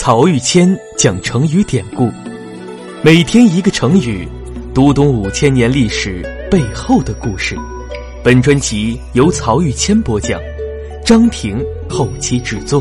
曹玉谦讲成语典故，每天一个成语，读懂五千年历史背后的故事。本专辑由曹玉谦播讲，张婷后期制作。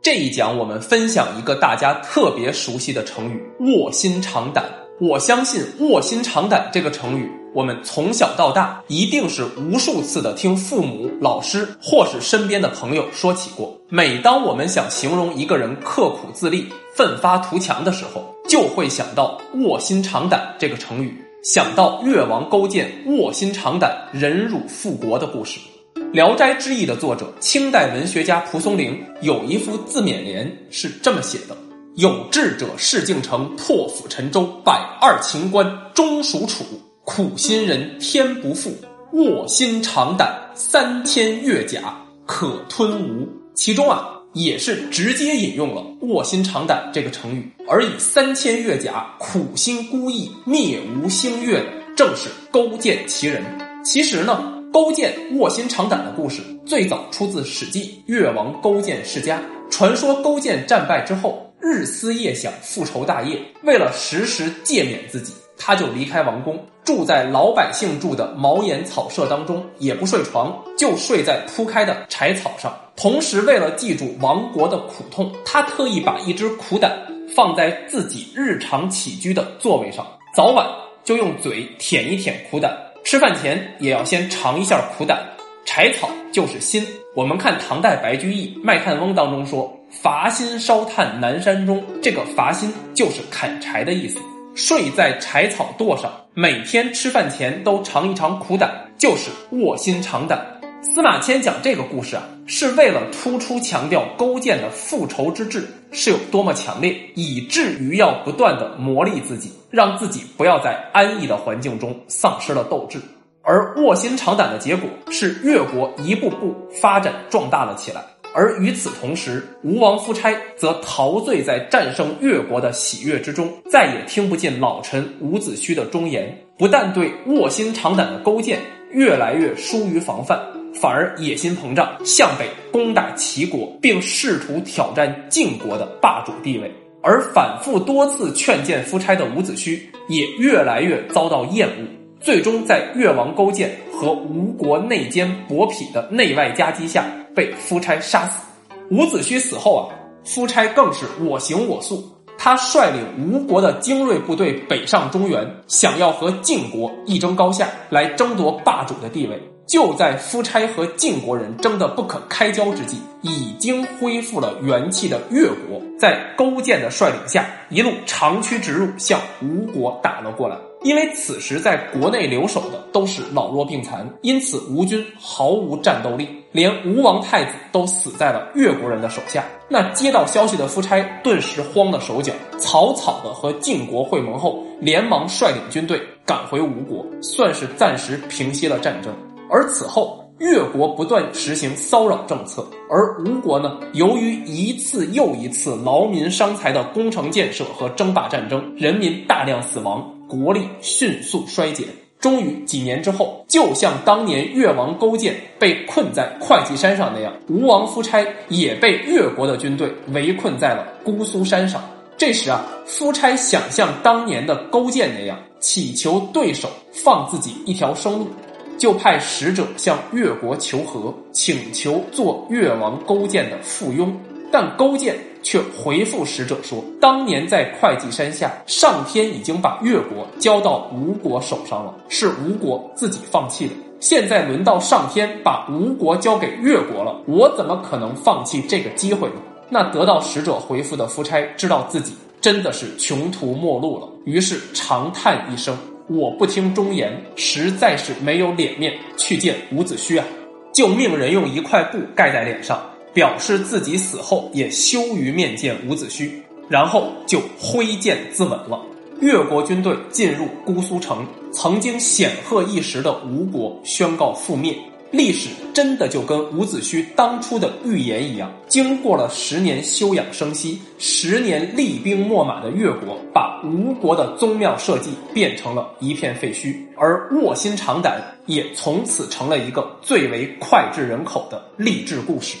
这一讲我们分享一个大家特别熟悉的成语“卧薪尝胆”。我相信“卧薪尝胆”这个成语，我们从小到大一定是无数次的听父母、老师或是身边的朋友说起过。每当我们想形容一个人刻苦自立、奋发图强的时候，就会想到“卧薪尝胆”这个成语，想到越王勾践卧薪尝胆、忍辱复国的故事。《聊斋志异》的作者，清代文学家蒲松龄有一副自勉联是这么写的：“有志者事竟成，破釜沉舟，百二秦关终属楚；苦心人天不负，卧薪尝胆，三千越甲可吞吴。”其中啊，也是直接引用了“卧薪尝胆”这个成语，而以三千越甲苦心孤诣灭吴兴越的，正是勾践其人。其实呢。勾践卧薪尝胆的故事最早出自《史记·越王勾践世家》。传说勾践战败之后，日思夜想复仇大业，为了时时诫勉自己，他就离开王宫，住在老百姓住的茅檐草舍当中，也不睡床，就睡在铺开的柴草上。同时，为了记住亡国的苦痛，他特意把一只苦胆放在自己日常起居的座位上，早晚就用嘴舔一舔苦胆。吃饭前也要先尝一下苦胆，柴草就是心。我们看唐代白居易《卖炭翁》当中说：“伐薪烧炭南山中”，这个伐薪就是砍柴的意思。睡在柴草垛上，每天吃饭前都尝一尝苦胆，就是卧薪尝胆。司马迁讲这个故事啊，是为了突出强调勾践的复仇之志是有多么强烈，以至于要不断的磨砺自己，让自己不要在安逸的环境中丧失了斗志。而卧薪尝胆的结果是越国一步步发展壮大了起来。而与此同时，吴王夫差则陶醉在战胜越国的喜悦之中，再也听不进老臣伍子胥的忠言，不但对卧薪尝胆的勾践越来越疏于防范。反而野心膨胀，向北攻打齐国，并试图挑战晋国的霸主地位。而反复多次劝谏夫差的伍子胥也越来越遭到厌恶，最终在越王勾践和吴国内奸伯嚭的内外夹击下被夫差杀死。伍子胥死后啊，夫差更是我行我素，他率领吴国的精锐部队北上中原，想要和晋国一争高下，来争夺霸主的地位。就在夫差和晋国人争得不可开交之际，已经恢复了元气的越国，在勾践的率领下，一路长驱直入，向吴国打了过来。因为此时在国内留守的都是老弱病残，因此吴军毫无战斗力，连吴王太子都死在了越国人的手下。那接到消息的夫差顿时慌了手脚，草草的和晋国会盟后，连忙率领军队赶回吴国，算是暂时平息了战争。而此后，越国不断实行骚扰政策，而吴国呢，由于一次又一次劳民伤财的工程建设和争霸战争，人民大量死亡，国力迅速衰减。终于几年之后，就像当年越王勾践被困在会稽山上那样，吴王夫差也被越国的军队围困在了姑苏山上。这时啊，夫差想像当年的勾践那样，祈求对手放自己一条生路。就派使者向越国求和，请求做越王勾践的附庸。但勾践却回复使者说：“当年在会稽山下，上天已经把越国交到吴国手上了，是吴国自己放弃的。现在轮到上天把吴国交给越国了，我怎么可能放弃这个机会呢？”那得到使者回复的夫差知道自己真的是穷途末路了，于是长叹一声。我不听忠言，实在是没有脸面去见伍子胥啊！就命人用一块布盖在脸上，表示自己死后也羞于面见伍子胥，然后就挥剑自刎了。越国军队进入姑苏城，曾经显赫一时的吴国宣告覆灭。历史真的就跟伍子胥当初的预言一样，经过了十年休养生息、十年厉兵秣马的越国，把吴国的宗庙社稷变成了一片废墟，而卧薪尝胆也从此成了一个最为脍炙人口的励志故事。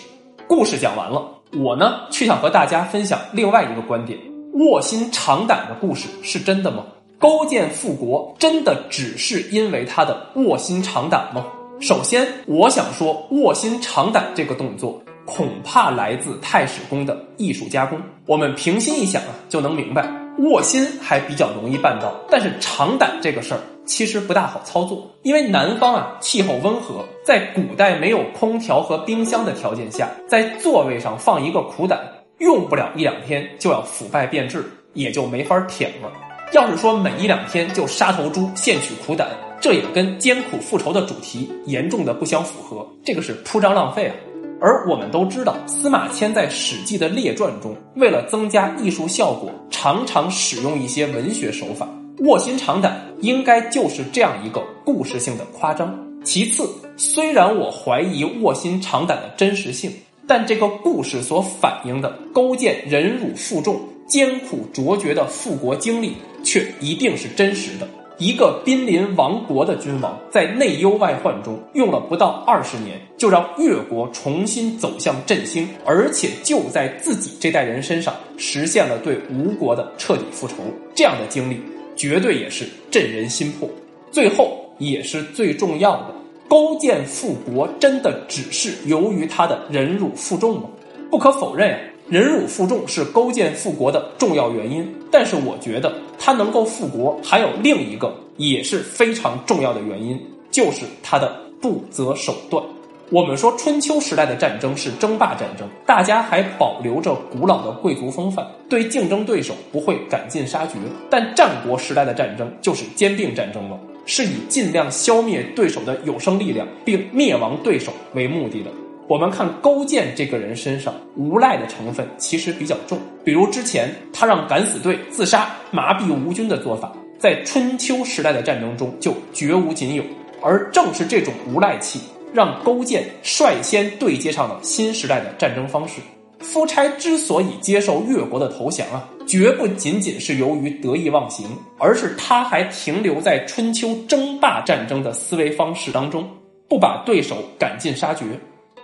故事讲完了，我呢却想和大家分享另外一个观点：卧薪尝胆的故事是真的吗？勾践复国真的只是因为他的卧薪尝胆吗？首先，我想说，卧薪尝胆这个动作恐怕来自太史公的艺术加工。我们平心一想啊，就能明白，卧薪还比较容易办到，但是尝胆这个事儿其实不大好操作。因为南方啊气候温和，在古代没有空调和冰箱的条件下，在座位上放一个苦胆，用不了一两天就要腐败变质，也就没法舔了。要是说每一两天就杀头猪献取苦胆。这也跟艰苦复仇的主题严重的不相符合，这个是铺张浪费啊。而我们都知道，司马迁在《史记》的列传中，为了增加艺术效果，常常使用一些文学手法。卧薪尝胆应该就是这样一个故事性的夸张。其次，虽然我怀疑卧薪尝胆的真实性，但这个故事所反映的勾践忍辱负重、艰苦卓绝的复国经历，却一定是真实的。一个濒临亡国的君王，在内忧外患中用了不到二十年，就让越国重新走向振兴，而且就在自己这代人身上实现了对吴国的彻底复仇。这样的经历绝对也是震人心魄。最后也是最重要的，勾践复国真的只是由于他的忍辱负重吗？不可否认啊。忍辱负重是勾践复国的重要原因，但是我觉得他能够复国还有另一个也是非常重要的原因，就是他的不择手段。我们说春秋时代的战争是争霸战争，大家还保留着古老的贵族风范，对竞争对手不会赶尽杀绝；但战国时代的战争就是兼并战争了，是以尽量消灭对手的有生力量并灭亡对手为目的的。我们看勾践这个人身上无赖的成分其实比较重，比如之前他让敢死队自杀麻痹吴军的做法，在春秋时代的战争中就绝无仅有。而正是这种无赖气，让勾践率先对接上了新时代的战争方式。夫差之所以接受越国的投降啊，绝不仅仅是由于得意忘形，而是他还停留在春秋争霸战争的思维方式当中，不把对手赶尽杀绝。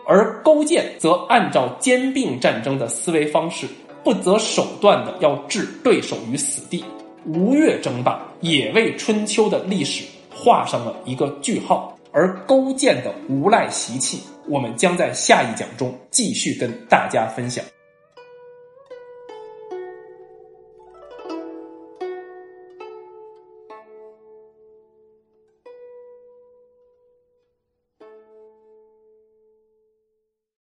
而勾践则按照兼并战争的思维方式，不择手段的要置对手于死地。吴越争霸也为春秋的历史画上了一个句号。而勾践的无赖习气，我们将在下一讲中继续跟大家分享。